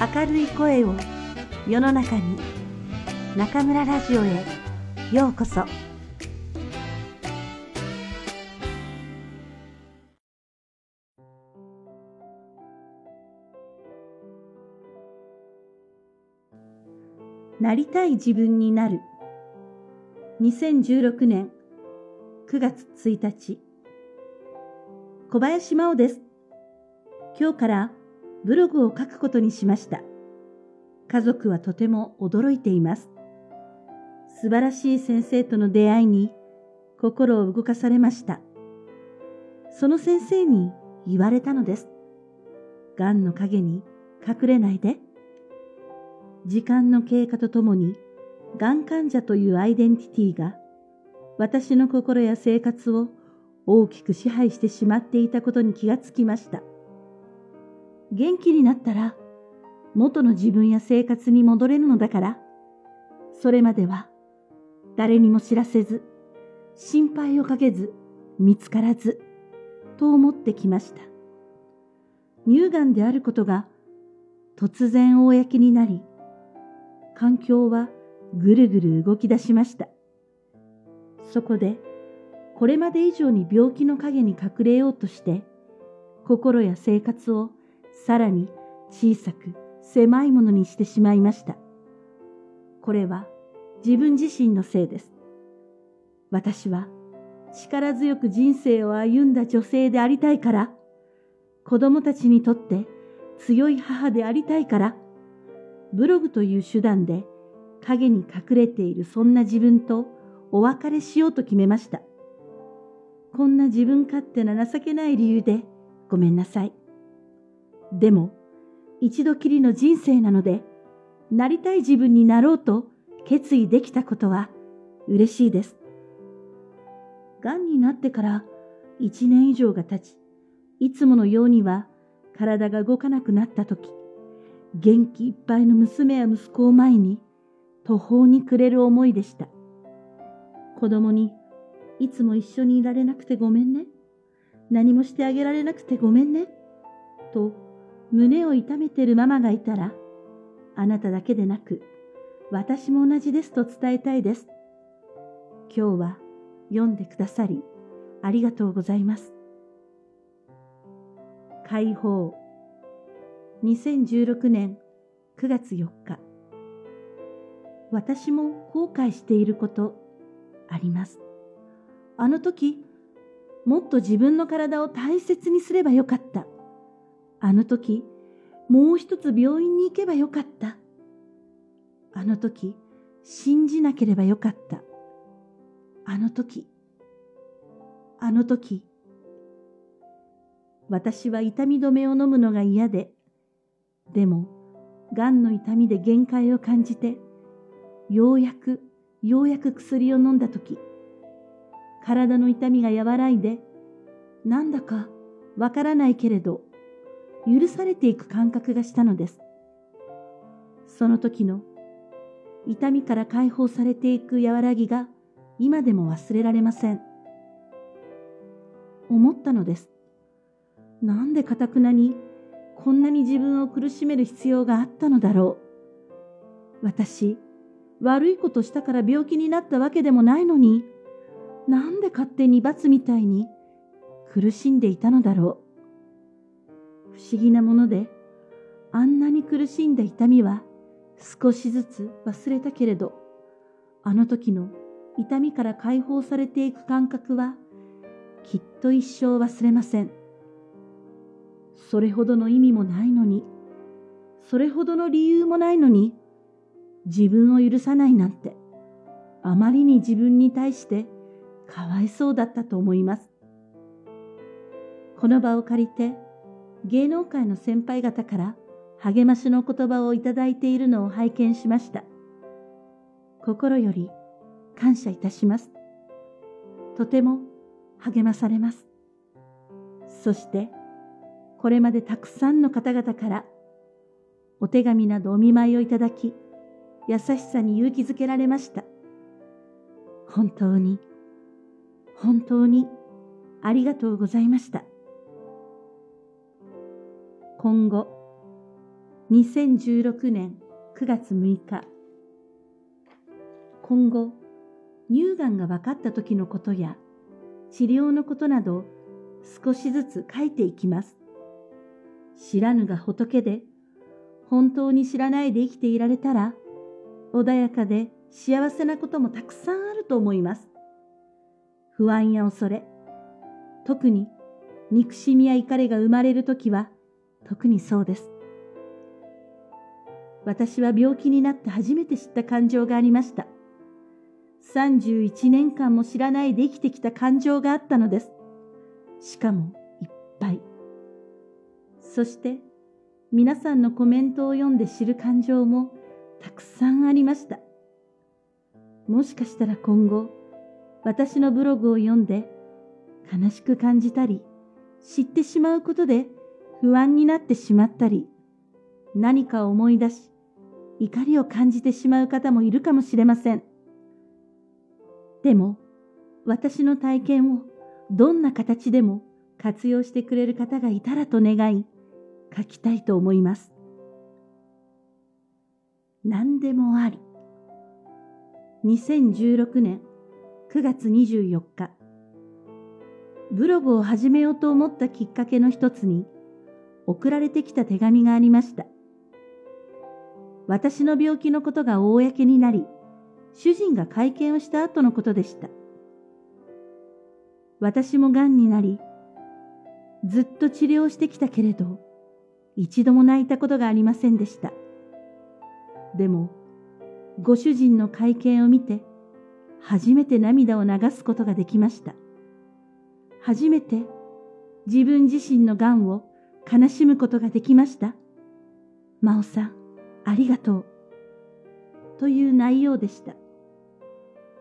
明るい声を世の中に中村ラジオへようこそ。なりたい自分になる。2016年9月1日小林真央です。今日からブログを書くことにしました。家族はとても驚いています。素晴らしい先生との出会いに心を動かされました。その先生に言われたのです。癌の影に隠れないで。時間の経過とともに、癌患者というアイデンティティが私の心や生活を大きく支配してしまっていたことに気がつきました。元気になったら元の自分や生活に戻れるのだから、それまでは誰にも知らせず、心配をかけず、見つからず、と思ってきました。乳がんであることが突然公になり、環境はぐるぐる動き出しました。そこで、これまで以上に病気の陰に隠れようとして、心や生活をさらに小さく狭いものにしてしまいました。これは自分自身のせいです。私は力強く人生を歩んだ女性でありたいから、子供たちにとって強い母でありたいから、ブログという手段で影に隠れているそんな自分とお別れしようと決めました。こんな自分勝手な情けない理由でごめんなさい。でも、一度きりの人生なので、なりたい自分になろうと決意できたことは嬉しいです。癌になってから一年以上が経ち、いつものようには体が動かなくなった時、元気いっぱいの娘や息子を前に途方に暮れる思いでした。子供に、いつも一緒にいられなくてごめんね。何もしてあげられなくてごめんね。と胸を痛めてるママがいたら、あなただけでなく、私も同じですと伝えたいです。今日は読んでくださり、ありがとうございます。解放2016年9月4日私も後悔していることあります。あの時、もっと自分の体を大切にすればよかった。あの時、もう一つ病院に行けばよかった。あの時、信じなければよかった。あの時、あの時。私は痛み止めを飲むのが嫌で、でも、癌の痛みで限界を感じて、ようやく、ようやく薬を飲んだ時、体の痛みが和らいで、なんだかわからないけれど、許されていく感覚がしたのです。その時の痛みから解放されていく和らぎが今でも忘れられません。思ったのです。なんでかたくなにこんなに自分を苦しめる必要があったのだろう。私、悪いことしたから病気になったわけでもないのに、なんで勝手に罰みたいに苦しんでいたのだろう。不思議なもので、あんなに苦しんだ痛みは少しずつ忘れたけれど、あの時の痛みから解放されていく感覚はきっと一生忘れません。それほどの意味もないのに、それほどの理由もないのに、自分を許さないなんて、あまりに自分に対してかわいそうだったと思います。この場を借りて、芸能界の先輩方から励ましの言葉をいただいているのを拝見しました。心より感謝いたします。とても励まされます。そして、これまでたくさんの方々からお手紙などお見舞いをいただき、優しさに勇気づけられました。本当に、本当にありがとうございました。今後、2016年9月6日今後乳がんが分かった時のことや治療のことなど少しずつ書いていきます。知らぬが仏で本当に知らないで生きていられたら穏やかで幸せなこともたくさんあると思います。不安や恐れ、特に憎しみや怒りが生まれるときは特にそうです。私は病気になって初めて知った感情がありました。31年間も知らないで生きてきた感情があったのです。しかもいっぱい。そして皆さんのコメントを読んで知る感情もたくさんありました。もしかしたら今後、私のブログを読んで悲しく感じたり、知ってしまうことで不安になってしまったり、何か思い出し、怒りを感じてしまう方もいるかもしれません。でも、私の体験をどんな形でも活用してくれる方がいたらと願い、書きたいと思います。何でもあり。2016年9月24日。ブログを始めようと思ったきっかけの一つに、送られてきた手紙がありました。私の病気のことが公になり、主人が会見をした後のことでした。私も癌になり、ずっと治療してきたけれど、一度も泣いたことがありませんでした。でも、ご主人の会見を見て、初めて涙を流すことができました。初めて自分自身の癌を悲しむことができました？真央さん、ありがとう。という内容でした。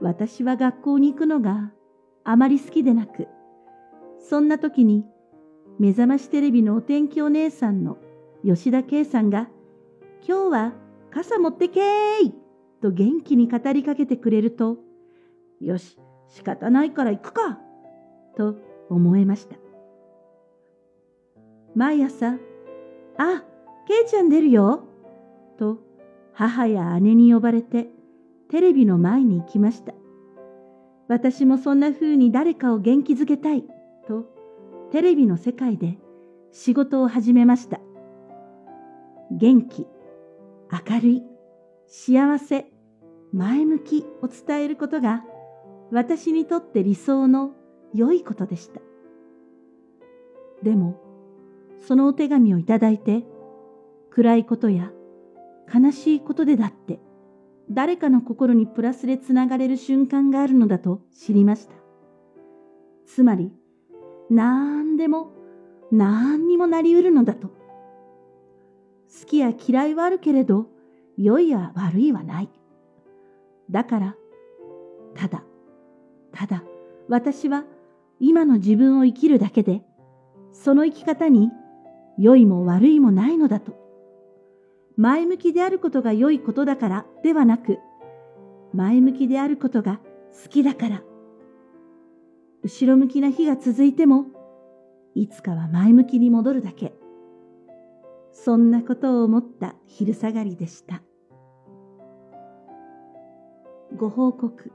私は学校に行くのがあまり好きでなく、そんな時に目覚ましテレビのお天気お姉さんの吉田圭さんが、今日は傘持ってけーいと元気に語りかけてくれると、よし、仕方ないから行くかと思えました。毎朝、あ、ケイちゃん出るよと母や姉に呼ばれてテレビの前に行きました。私もそんな風に誰かを元気づけたいとテレビの世界で仕事を始めました。元気、明るい、幸せ、前向きを伝えることが私にとって理想の良いことでした。でも、そのお手紙をいただいて、暗いことや悲しいことでだって、誰かの心にプラスでつながれる瞬間があるのだと知りました。つまり、何でも何にもなり得るのだと。好きや嫌いはあるけれど、良いや悪いはない。だから、ただ、ただ、私は今の自分を生きるだけで、その生き方に良いも悪いもないのだと。前向きであることが良いことだからではなく、前向きであることが好きだから。後ろ向きな日が続いても、いつかは前向きに戻るだけ。そんなことを思った昼下がりでした。ご報告。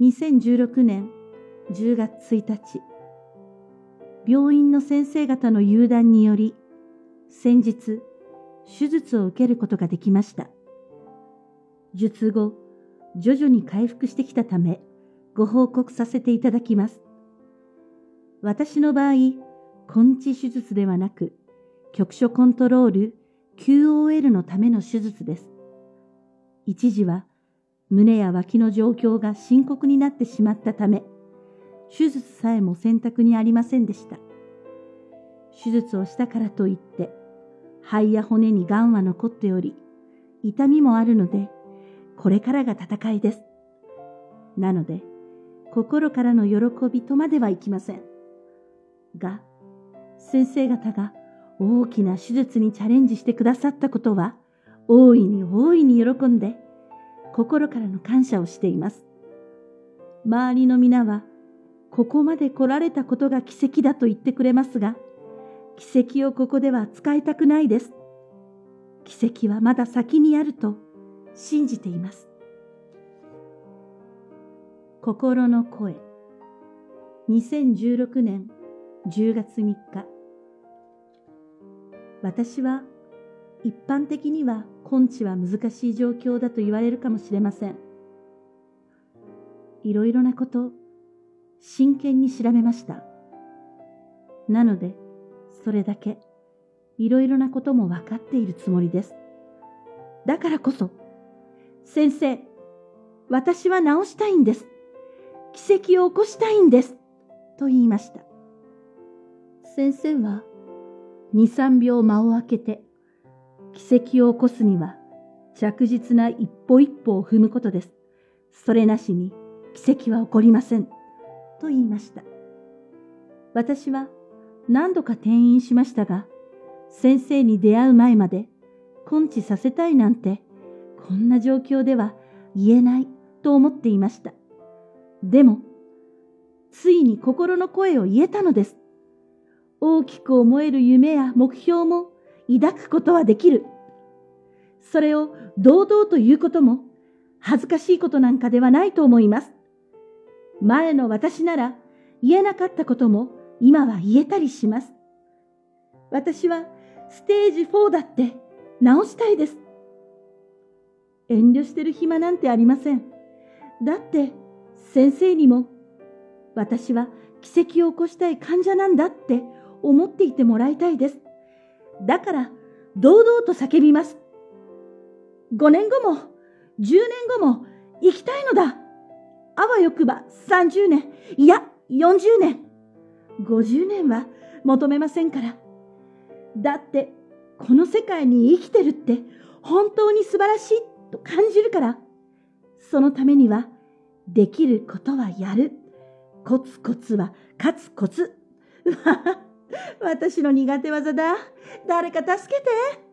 2016年10月1日、病院の先生方の誘談により、先日、手術を受けることができました。術後、徐々に回復してきたため、ご報告させていただきます。私の場合、根治手術ではなく、局所コントロール QOL のための手術です。一時は胸や脇の状況が深刻になってしまったため、手術さえも選択にありませんでした。手術をしたからといって、肺や骨に癌は残っており、痛みもあるので、これからが戦いです。なので、心からの喜びとまではいきません。が、先生方が大きな手術にチャレンジしてくださったことは、大いに大いに喜んで、心からの感謝をしています。周りの皆は、ここまで来られたことが奇跡だと言ってくれますが、奇跡をここでは使いたくないです。奇跡はまだ先にあると信じています。心の声2016年10月3日私は一般的には根治は難しい状況だと言われるかもしれません。いろいろなこと真剣に調べました。なので、それだけいろいろなことも分かっているつもりです。だからこそ、先生、私は治したいんです。奇跡を起こしたいんです。と言いました。先生は、二三秒間を空けて、奇跡を起こすには、着実な一歩一歩を踏むことです。それなしに奇跡は起こりません。と言いました。私は何度か転院しましたが、先生に出会う前まで根治させたいなんて、こんな状況では言えないと思っていました。でも、ついに心の声を言えたのです。大きく思える夢や目標も抱くことはできる。それを堂々と言うことも恥ずかしいことなんかではないと思います。前の私なら言えなかったことも今は言えたりします。私はステージ4だって直したいです。遠慮してる暇なんてありません。だって先生にも私は奇跡を起こしたい患者なんだって思っていてもらいたいです。だから堂々と叫びます。5年後も10年後も生きたいのだ。あわよくば30年、いや40年、50年は求めませんから。だってこの世界に生きてるって本当に素晴らしいと感じるから、そのためにはできることはやる。コツコツは勝つコツ。わ 私の苦手技だ。誰か助けて。